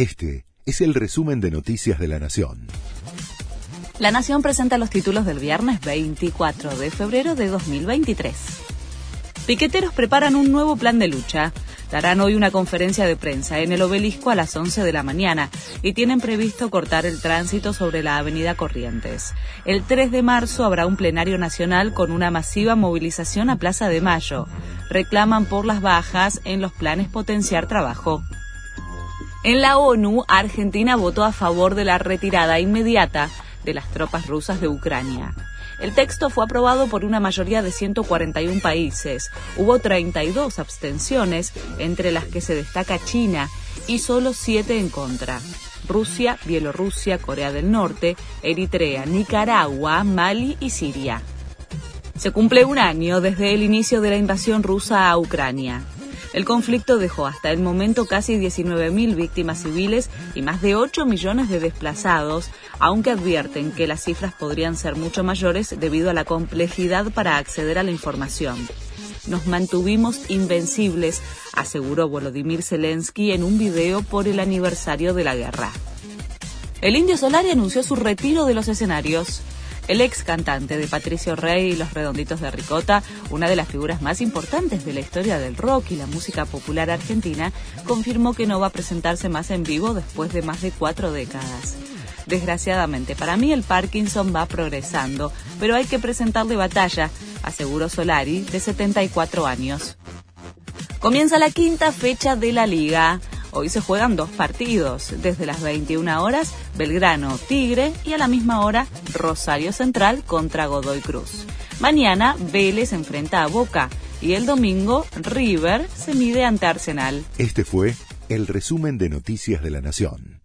Este es el resumen de Noticias de la Nación. La Nación presenta los títulos del viernes 24 de febrero de 2023. Piqueteros preparan un nuevo plan de lucha. Darán hoy una conferencia de prensa en el obelisco a las 11 de la mañana y tienen previsto cortar el tránsito sobre la avenida Corrientes. El 3 de marzo habrá un plenario nacional con una masiva movilización a Plaza de Mayo. Reclaman por las bajas en los planes potenciar trabajo. En la ONU, Argentina votó a favor de la retirada inmediata de las tropas rusas de Ucrania. El texto fue aprobado por una mayoría de 141 países. Hubo 32 abstenciones, entre las que se destaca China, y solo 7 en contra. Rusia, Bielorrusia, Corea del Norte, Eritrea, Nicaragua, Mali y Siria. Se cumple un año desde el inicio de la invasión rusa a Ucrania. El conflicto dejó hasta el momento casi 19.000 víctimas civiles y más de 8 millones de desplazados, aunque advierten que las cifras podrían ser mucho mayores debido a la complejidad para acceder a la información. Nos mantuvimos invencibles, aseguró Volodymyr Zelensky en un video por el aniversario de la guerra. El Indio Solari anunció su retiro de los escenarios. El ex cantante de Patricio Rey y Los Redonditos de Ricota, una de las figuras más importantes de la historia del rock y la música popular argentina, confirmó que no va a presentarse más en vivo después de más de cuatro décadas. Desgraciadamente, para mí el Parkinson va progresando, pero hay que presentarle batalla, aseguró Solari, de 74 años. Comienza la quinta fecha de la liga. Hoy se juegan dos partidos, desde las 21 horas Belgrano Tigre y a la misma hora Rosario Central contra Godoy Cruz. Mañana Vélez enfrenta a Boca y el domingo River se mide ante Arsenal. Este fue el resumen de Noticias de la Nación.